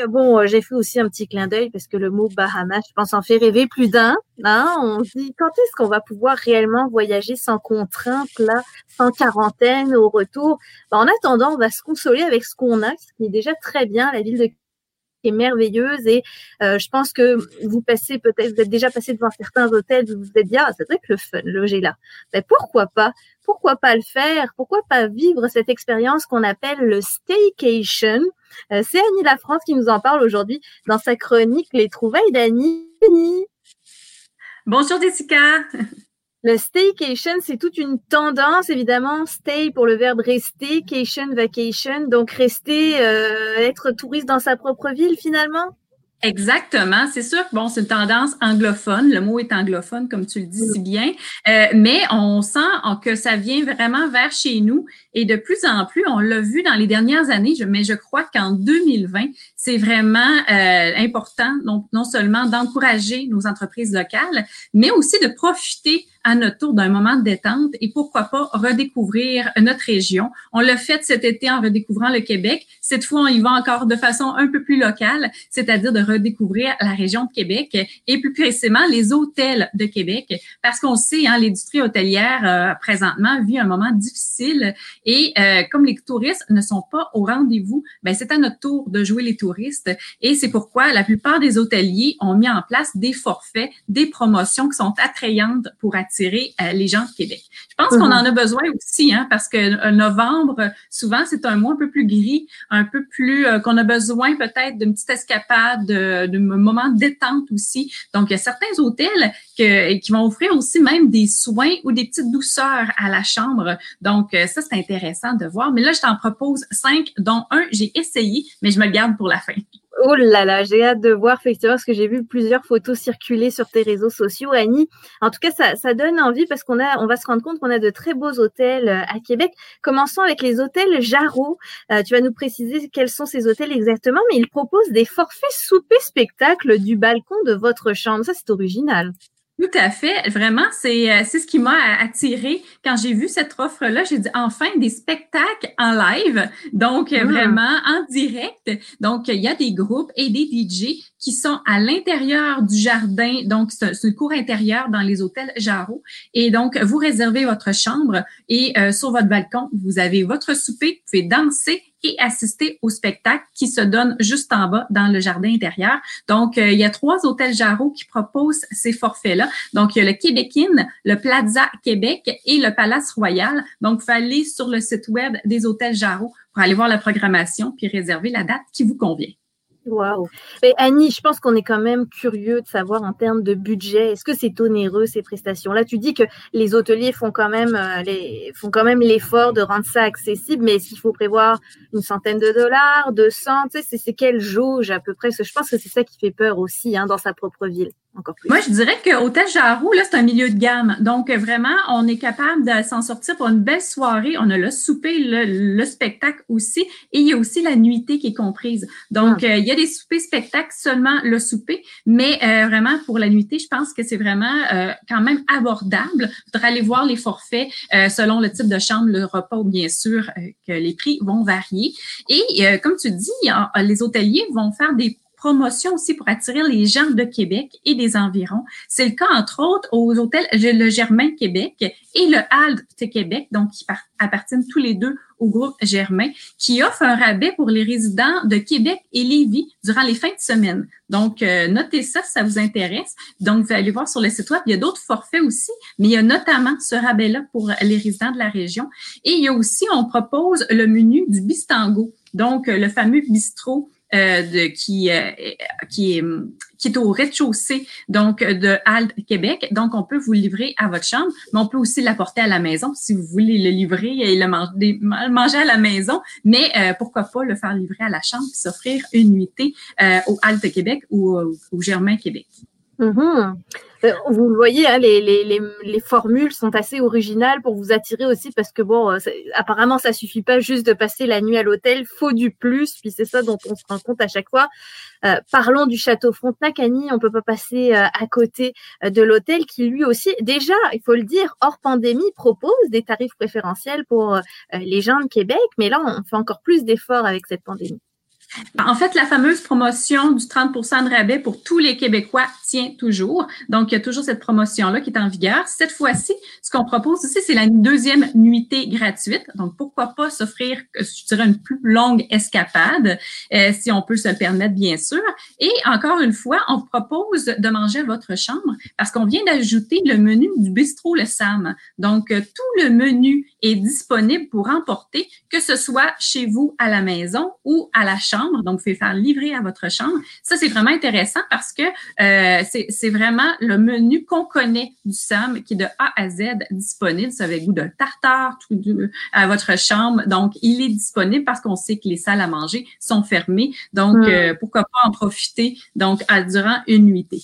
Et bon, j'ai fait aussi un petit clin d'œil parce que le mot Bahamas, je pense, en fait rêver plus d'un. Hein on se dit quand est-ce qu'on va pouvoir réellement voyager sans contrainte, là, sans quarantaine au retour? Ben, en attendant, on va se consoler avec ce qu'on a, ce qui est déjà très bien. La ville de est merveilleuse et euh, je pense que vous passez peut-être, vous êtes déjà passé devant certains hôtels, vous vous êtes dit, ah, c'est vrai que le fun, loger là. Mais pourquoi pas Pourquoi pas le faire Pourquoi pas vivre cette expérience qu'on appelle le staycation? Euh, C'est Annie La France qui nous en parle aujourd'hui dans sa chronique Les trouvailles d'Annie. Bonjour Jessica le staycation, c'est toute une tendance, évidemment. Stay pour le verbe rester, cation, vacation. Donc, rester, euh, être touriste dans sa propre ville, finalement. Exactement. C'est sûr que bon, c'est une tendance anglophone. Le mot est anglophone, comme tu le dis si bien. Euh, mais on sent que ça vient vraiment vers chez nous. Et de plus en plus, on l'a vu dans les dernières années, mais je crois qu'en 2020, c'est vraiment euh, important, non, non seulement d'encourager nos entreprises locales, mais aussi de profiter à notre tour d'un moment de détente et pourquoi pas redécouvrir notre région. On l'a fait cet été en redécouvrant le Québec. Cette fois, on y va encore de façon un peu plus locale, c'est-à-dire de redécouvrir la région de Québec et plus précisément les hôtels de Québec, parce qu'on sait, hein, l'industrie hôtelière euh, présentement vit un moment difficile et euh, comme les touristes ne sont pas au rendez-vous, ben c'est à notre tour de jouer les touristes et c'est pourquoi la plupart des hôteliers ont mis en place des forfaits, des promotions qui sont attrayantes pour attirer attirer euh, les gens de Québec. Je pense qu'on mhm. en a besoin aussi, hein, parce que euh, novembre, souvent, c'est un mois un peu plus gris, un peu plus euh, qu'on a besoin peut-être d'une petite escapade, d'un moment de détente aussi. Donc, il y a certains hôtels que, qui vont offrir aussi même des soins ou des petites douceurs à la chambre. Donc, ça, c'est intéressant de voir. Mais là, je t'en propose cinq, dont un, j'ai essayé, mais je me le garde pour la fin. Oh là là, j'ai hâte de voir effectivement parce que j'ai vu plusieurs photos circuler sur tes réseaux sociaux, Annie. En tout cas, ça, donne envie parce qu'on a, on va se rendre compte qu'on a de très beaux hôtels euh, à Québec. Commençons avec les hôtels Jarreau. Euh, tu vas nous préciser quels sont ces hôtels exactement, mais ils proposent des forfaits souper spectacle du balcon de votre chambre. Ça, c'est original. Tout à fait. Vraiment, c'est euh, c'est ce qui m'a attiré quand j'ai vu cette offre-là. J'ai dit enfin des spectacles en live, donc ah. vraiment en direct. Donc il y a des groupes et des DJ qui sont à l'intérieur du jardin. Donc c'est une cour intérieure dans les hôtels Jarreau. Et donc vous réservez votre chambre et euh, sur votre balcon vous avez votre souper. Vous pouvez danser et assister au spectacle qui se donne juste en bas dans le jardin intérieur. Donc, euh, il y a trois hôtels Jarreau qui proposent ces forfaits-là. Donc, il y a le Québékin, le Plaza Québec et le Palace Royal. Donc, vous aller sur le site web des hôtels Jarreau pour aller voir la programmation puis réserver la date qui vous convient. Waouh. Annie, je pense qu'on est quand même curieux de savoir en termes de budget, est-ce que c'est onéreux ces prestations Là, tu dis que les hôteliers font quand même euh, les, font quand même l'effort de rendre ça accessible, mais est-ce qu'il faut prévoir une centaine de dollars, 200 Tu sais, c'est quelle jauge à peu près? Je pense que c'est ça qui fait peur aussi hein, dans sa propre ville. Moi, je dirais que Hôtel Jarou, là, c'est un milieu de gamme. Donc, vraiment, on est capable de s'en sortir pour une belle soirée. On a le souper, le, spectacle aussi, et il y a aussi la nuitée qui est comprise. Donc, ah. euh, il y a des soupers spectacles, seulement le souper, mais euh, vraiment, pour la nuitée, je pense que c'est vraiment euh, quand même abordable. Il faudra aller voir les forfaits selon le type de chambre, le repas, bien sûr que les prix vont varier. Et comme tu dis, les hôteliers vont faire des promotion aussi pour attirer les gens de Québec et des environs. C'est le cas, entre autres, aux hôtels Le Germain Québec et le Halt Québec, donc qui appartiennent tous les deux au groupe Germain, qui offre un rabais pour les résidents de Québec et Lévis durant les fins de semaine. Donc, euh, notez ça si ça vous intéresse. Donc, vous allez voir sur le site web, il y a d'autres forfaits aussi, mais il y a notamment ce rabais-là pour les résidents de la région. Et il y a aussi, on propose le menu du Bistango, donc le fameux bistrot euh, de, qui, euh, qui, est, qui est au rez-de-chaussée donc de Halte Québec. Donc, on peut vous livrer à votre chambre, mais on peut aussi l'apporter à la maison si vous voulez le livrer et le manger, à la maison. Mais euh, pourquoi pas le faire livrer à la chambre et s'offrir une nuitée au Halte Québec ou au Germain Québec. Mm-hmm. Euh, vous le voyez, hein, les, les, les, les, formules sont assez originales pour vous attirer aussi parce que bon, euh, apparemment ça suffit pas juste de passer la nuit à l'hôtel, faut du plus, puis c'est ça dont on se rend compte à chaque fois. Euh, parlons du château Frontenac, Annie, on peut pas passer à côté de l'hôtel qui lui aussi, déjà, il faut le dire, hors pandémie, propose des tarifs préférentiels pour les gens de Québec, mais là on fait encore plus d'efforts avec cette pandémie. En fait, la fameuse promotion du 30% de rabais pour tous les Québécois tient toujours. Donc, il y a toujours cette promotion-là qui est en vigueur. Cette fois-ci, ce qu'on propose aussi, c'est la deuxième nuitée gratuite. Donc, pourquoi pas s'offrir, je dirais, une plus longue escapade, euh, si on peut se le permettre, bien sûr. Et encore une fois, on propose de manger à votre chambre parce qu'on vient d'ajouter le menu du bistrot Le Sam. Donc, euh, tout le menu est disponible pour emporter, que ce soit chez vous à la maison ou à la chambre donc, vous pouvez faire livrer à votre chambre. Ça, c'est vraiment intéressant parce que euh, c'est vraiment le menu qu'on connaît du SAM qui est de A à Z disponible. Ça avec goût de tartare tout à votre chambre. Donc, il est disponible parce qu'on sait que les salles à manger sont fermées. Donc, hmm. euh, pourquoi pas en profiter donc à, durant une nuitée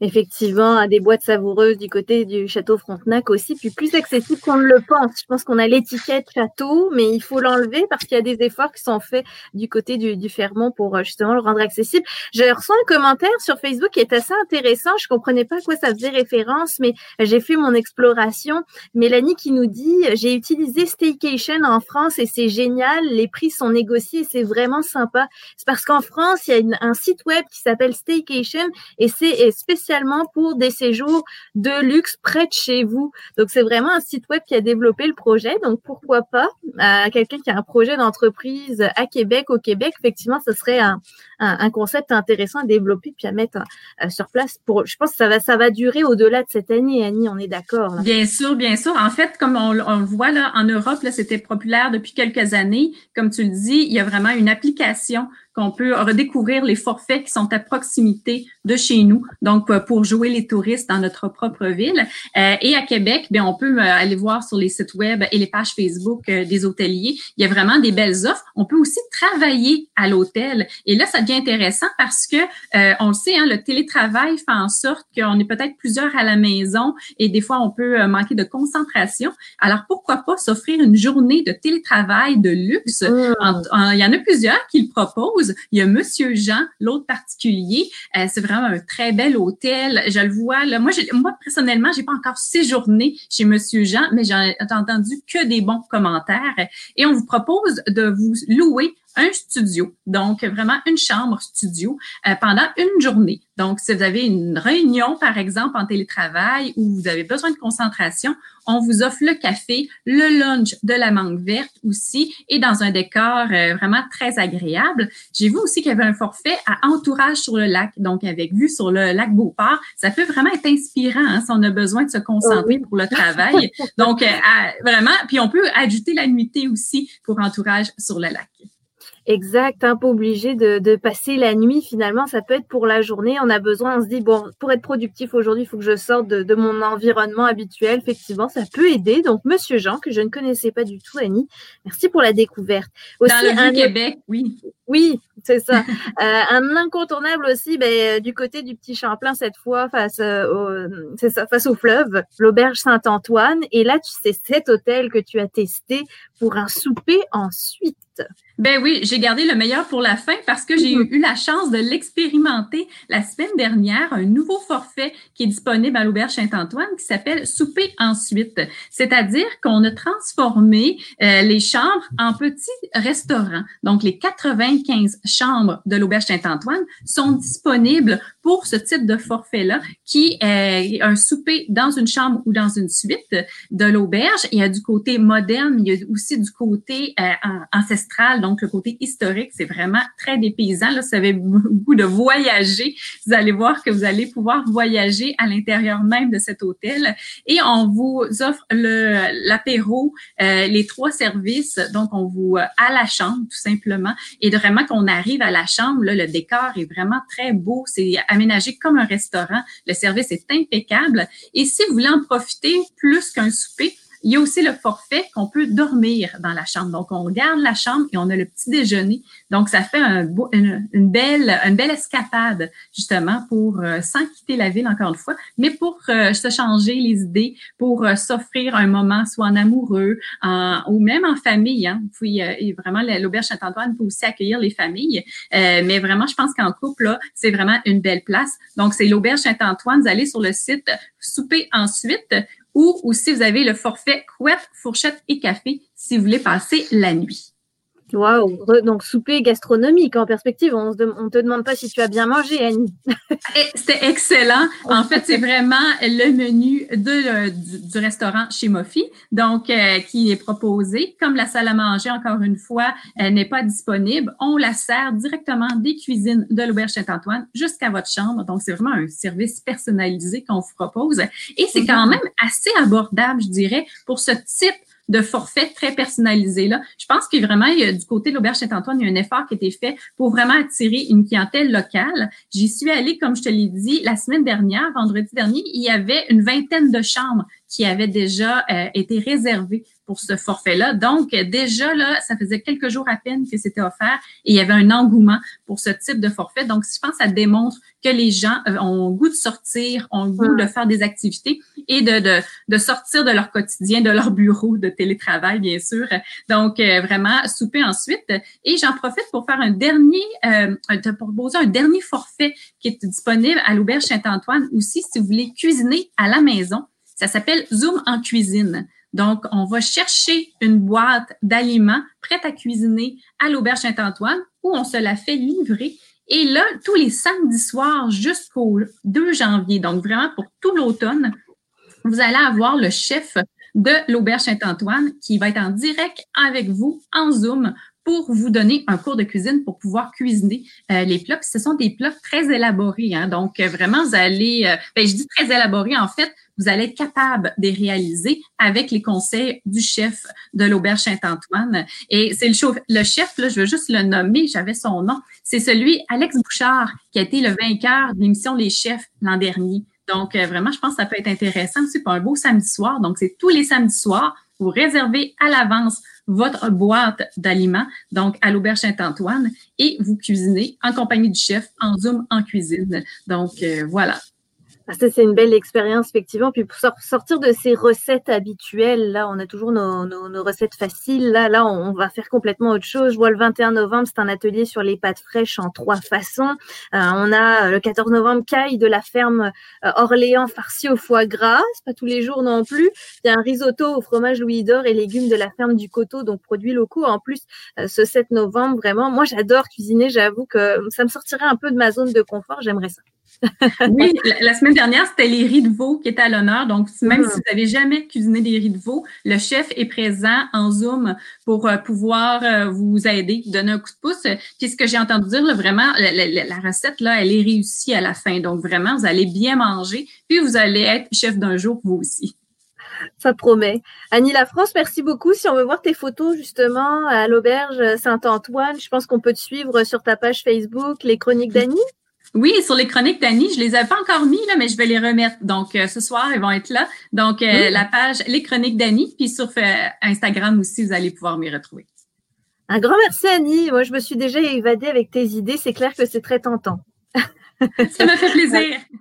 effectivement des boîtes savoureuses du côté du château Frontenac aussi, puis plus accessible qu'on ne le pense. Je pense qu'on a l'étiquette château, mais il faut l'enlever parce qu'il y a des efforts qui sont faits du côté du, du Fermont pour euh, justement le rendre accessible. Je reçois un commentaire sur Facebook qui est assez intéressant. Je comprenais pas à quoi ça faisait référence, mais j'ai fait mon exploration. Mélanie qui nous dit j'ai utilisé Staycation en France et c'est génial. Les prix sont négociés, c'est vraiment sympa. C'est parce qu'en France il y a un site web qui s'appelle Staycation et c'est spécial pour des séjours de luxe près de chez vous. Donc, c'est vraiment un site web qui a développé le projet. Donc, pourquoi pas à quelqu'un qui a un projet d'entreprise à Québec, au Québec, effectivement, ce serait un, concept intéressant à développer puis à mettre euh, sur place. Pour, je pense que ça va, ça va durer au-delà de cette année, Annie, on est d'accord. Bien sûr, bien sûr. En fait, comme on, le voit là, en Europe, là, c'était populaire depuis quelques années. Comme tu le dis, il y a vraiment une application qu'on peut redécouvrir les forfaits qui sont à proximité de chez nous, donc euh, pour jouer les touristes dans notre propre ville. Euh, et à Québec, bien, on peut aller voir sur les sites web et les pages Facebook des hôteliers. Il y a vraiment des belles offres. On peut aussi travailler à l'hôtel. Et là, ça devient intéressant parce que on le sait, hein, le télétravail fait en sorte qu'on est peut-être plusieurs à la maison et des fois on peut manquer de concentration. Alors pourquoi pas s'offrir une journée de télétravail de luxe? Mmh. Il y en a plusieurs qui le proposent il y a Monsieur Jean, l'autre particulier. Euh, c'est vraiment un très bel hôtel. Je le vois là. Moi, moi personnellement, j'ai pas encore séjourné chez Monsieur Jean, mais j'ai entendu que des bons commentaires. Et on vous propose de vous louer un studio, donc vraiment une chambre studio euh, pendant une journée. Donc, si vous avez une réunion, par exemple, en télétravail où vous avez besoin de concentration, on vous offre le café, le lunch de la mangue verte aussi et dans un décor euh, vraiment très agréable. J'ai vu aussi qu'il y avait un forfait à entourage sur le lac, donc avec vue sur le lac Beauport. Ça peut vraiment être inspirant hein, si on a besoin de se concentrer pour le travail. donc, euh, vraiment, puis on peut ajouter la nuitée aussi pour entourage sur le lac. Exact, un peu obligé de, de, passer la nuit finalement, ça peut être pour la journée. On a besoin, on se dit, bon, pour être productif aujourd'hui, il faut que je sorte de, de, mon environnement habituel. Effectivement, ça peut aider. Donc, Monsieur Jean, que je ne connaissais pas du tout, Annie, merci pour la découverte. Aussi, Dans le Québec, oui. Oui, c'est ça. euh, un incontournable aussi, ben, du côté du petit Champlain cette fois, face euh, au, c'est ça, face au fleuve, l'auberge Saint-Antoine. Et là, tu sais, cet hôtel que tu as testé pour un souper ensuite. Ben oui, j'ai gardé le meilleur pour la fin parce que j'ai mhm. eu la chance de l'expérimenter la semaine dernière, un nouveau forfait qui est disponible à l'Auberge Saint-Antoine qui s'appelle Souper ensuite. C'est-à-dire qu'on a transformé euh, les chambres en petits restaurants. Donc, les 95 chambres de l'Auberge Saint-Antoine sont disponibles pour ce type de forfait-là qui est un souper dans une chambre ou dans une suite de l'auberge. Il y a du côté moderne, mais il y a aussi du côté euh, ancestral donc le côté historique, c'est vraiment très dépaysant. Là, si vous avez beaucoup de voyager, vous allez voir que vous allez pouvoir voyager à l'intérieur même de cet hôtel. Et on vous offre l'apéro, euh, les trois services. Donc, on vous euh, à la chambre, tout simplement. Et vraiment, qu'on arrive à la chambre, là, le décor est vraiment très beau. C'est aménagé comme un restaurant. Le service est impeccable. Et si vous voulez en profiter plus qu'un souper, il y a aussi le forfait qu'on peut dormir dans la chambre. Donc, on garde la chambre et on a le petit déjeuner. Donc, ça fait un une, belle, une belle escapade, justement, pour, euh, sans quitter la ville, encore une fois, mais pour euh, se changer les idées, pour euh, s'offrir un moment, soit en amoureux, en, ou même en famille. Hein. Puis, et vraiment, l'Auberge Saint-Antoine peut aussi accueillir les familles. mais vraiment, je pense qu'en couple, là, c'est vraiment une belle place. Donc, c'est l'Auberge Saint-Antoine. Vous allez sur le site Souper ensuite ou aussi vous avez le forfait couette, fourchette et café si vous voulez passer la nuit. Waouh, donc souper gastronomique en perspective. On ne te demande pas si tu as bien mangé, Annie. C'était excellent. En fait, c'est vraiment le menu de, du, restaurant chez Mofi, donc euh, qui est proposé. Comme la salle à manger, encore une fois, n'est pas disponible, on la sert directement des cuisines de l'Auberge Saint-Antoine jusqu'à votre chambre. Donc, c'est vraiment un service personnalisé qu'on vous propose. Et c'est quand même assez abordable, je dirais, pour ce type de forfait très personnalisé. Là. Je pense que vraiment, y a, du côté de l'Auberge Saint-Antoine, il y a un effort qui a été fait pour vraiment attirer une clientèle locale. J'y suis allée, comme je te l'ai dit, la semaine dernière, vendredi dernier, il y avait une vingtaine de chambres qui avaient déjà euh, été réservées pour ce forfait-là. Donc, déjà, là, ça faisait quelques jours à peine que c'était offert et il y avait un engouement pour ce type de forfait. Donc, je pense que ça démontre que les gens euh, ont le goût de sortir, ont le goût de faire des activités et de, de, de, sortir de leur quotidien, de leur bureau de télétravail, bien sûr. Donc, euh, vraiment, souper ensuite. Et j'en profite pour faire un dernier, euh, te proposer un dernier forfait qui est disponible à l'Auberge Saint-Antoine aussi, si vous voulez cuisiner à la maison. Ça s'appelle Zoom en cuisine. Donc, on va chercher une boîte d'aliments prête à cuisiner à l'Auberge Saint-Antoine où on se la fait livrer. Et là, tous les samedis soirs jusqu'au 2 janvier, donc vraiment pour tout l'automne, vous allez avoir le chef de l'Auberge Saint-Antoine qui va être en direct avec vous en Zoom pour vous donner un cours de cuisine pour pouvoir cuisiner euh, les plats. ce sont des plats très élaborés. Hein. donc, euh, vraiment, vous allez, euh, ben, je dis très élaborés, en fait, vous allez être capable de les réaliser avec les conseils du chef de l'Auberge Saint-Antoine. Et c'est le, le chef, là, je veux juste le nommer, j'avais son nom. C'est celui, Alex Bouchard, qui a été le vainqueur de l'émission Les Chefs l'an dernier. Donc, vraiment, je pense que ça peut être intéressant aussi pour un beau samedi soir. Donc, c'est tous les samedis soirs. Vous réservez à l'avance votre boîte d'aliments, donc à l'Auberge Saint-Antoine, et vous cuisinez en compagnie du chef en Zoom en cuisine. Donc, euh, voilà. Ça, c'est une belle expérience, effectivement. Puis pour sortir de ces recettes habituelles, là, on a toujours nos, nos, recettes faciles. Là, là, on va faire complètement autre chose. Je vois le 21 novembre, c'est un atelier sur les pâtes fraîches en trois façons. Euh, on a euh, le 14 novembre, caille de la ferme euh, Orléans farci au foie gras. C'est pas tous les jours non plus. Il y a un risotto au fromage Louis d'Or et légumes de la ferme du Coteau, donc produits locaux. En plus, ce 7 novembre, vraiment, moi, j'adore cuisiner. J'avoue que ça me sortirait un peu de ma zone de confort. J'aimerais ça oui, la, semaine dernière, c'était les riz de veau qui étaient à l'honneur. Donc, même si vous n'avez jamais cuisiné des riz de veau, le chef est présent en Zoom pour euh, pouvoir euh, vous aider, donner un coup de pouce. Puis, ce que j'ai entendu dire, vraiment, la, recette, là, elle est réussie à la fin. Donc, vraiment, vous allez bien manger, puis vous allez être chef d'un jour, vous aussi. Ça promet. Annie Lafrance, merci beaucoup. Si on veut voir tes photos justement à l'auberge Saint-Antoine, je pense qu'on peut te suivre sur ta page Facebook, les chroniques d'Annie. Oui, sur les chroniques d'Annie, je les avais pas encore mis, là, mais je vais les remettre. Donc, euh, ce soir, ils vont être là. Donc, euh, la page Les chroniques d'Annie, puis sur euh, Instagram aussi, vous allez pouvoir m'y retrouver. Un grand merci, Annie. Moi, je me suis déjà évadée avec tes idées. C'est clair que c'est très tentant. Ça me fait plaisir.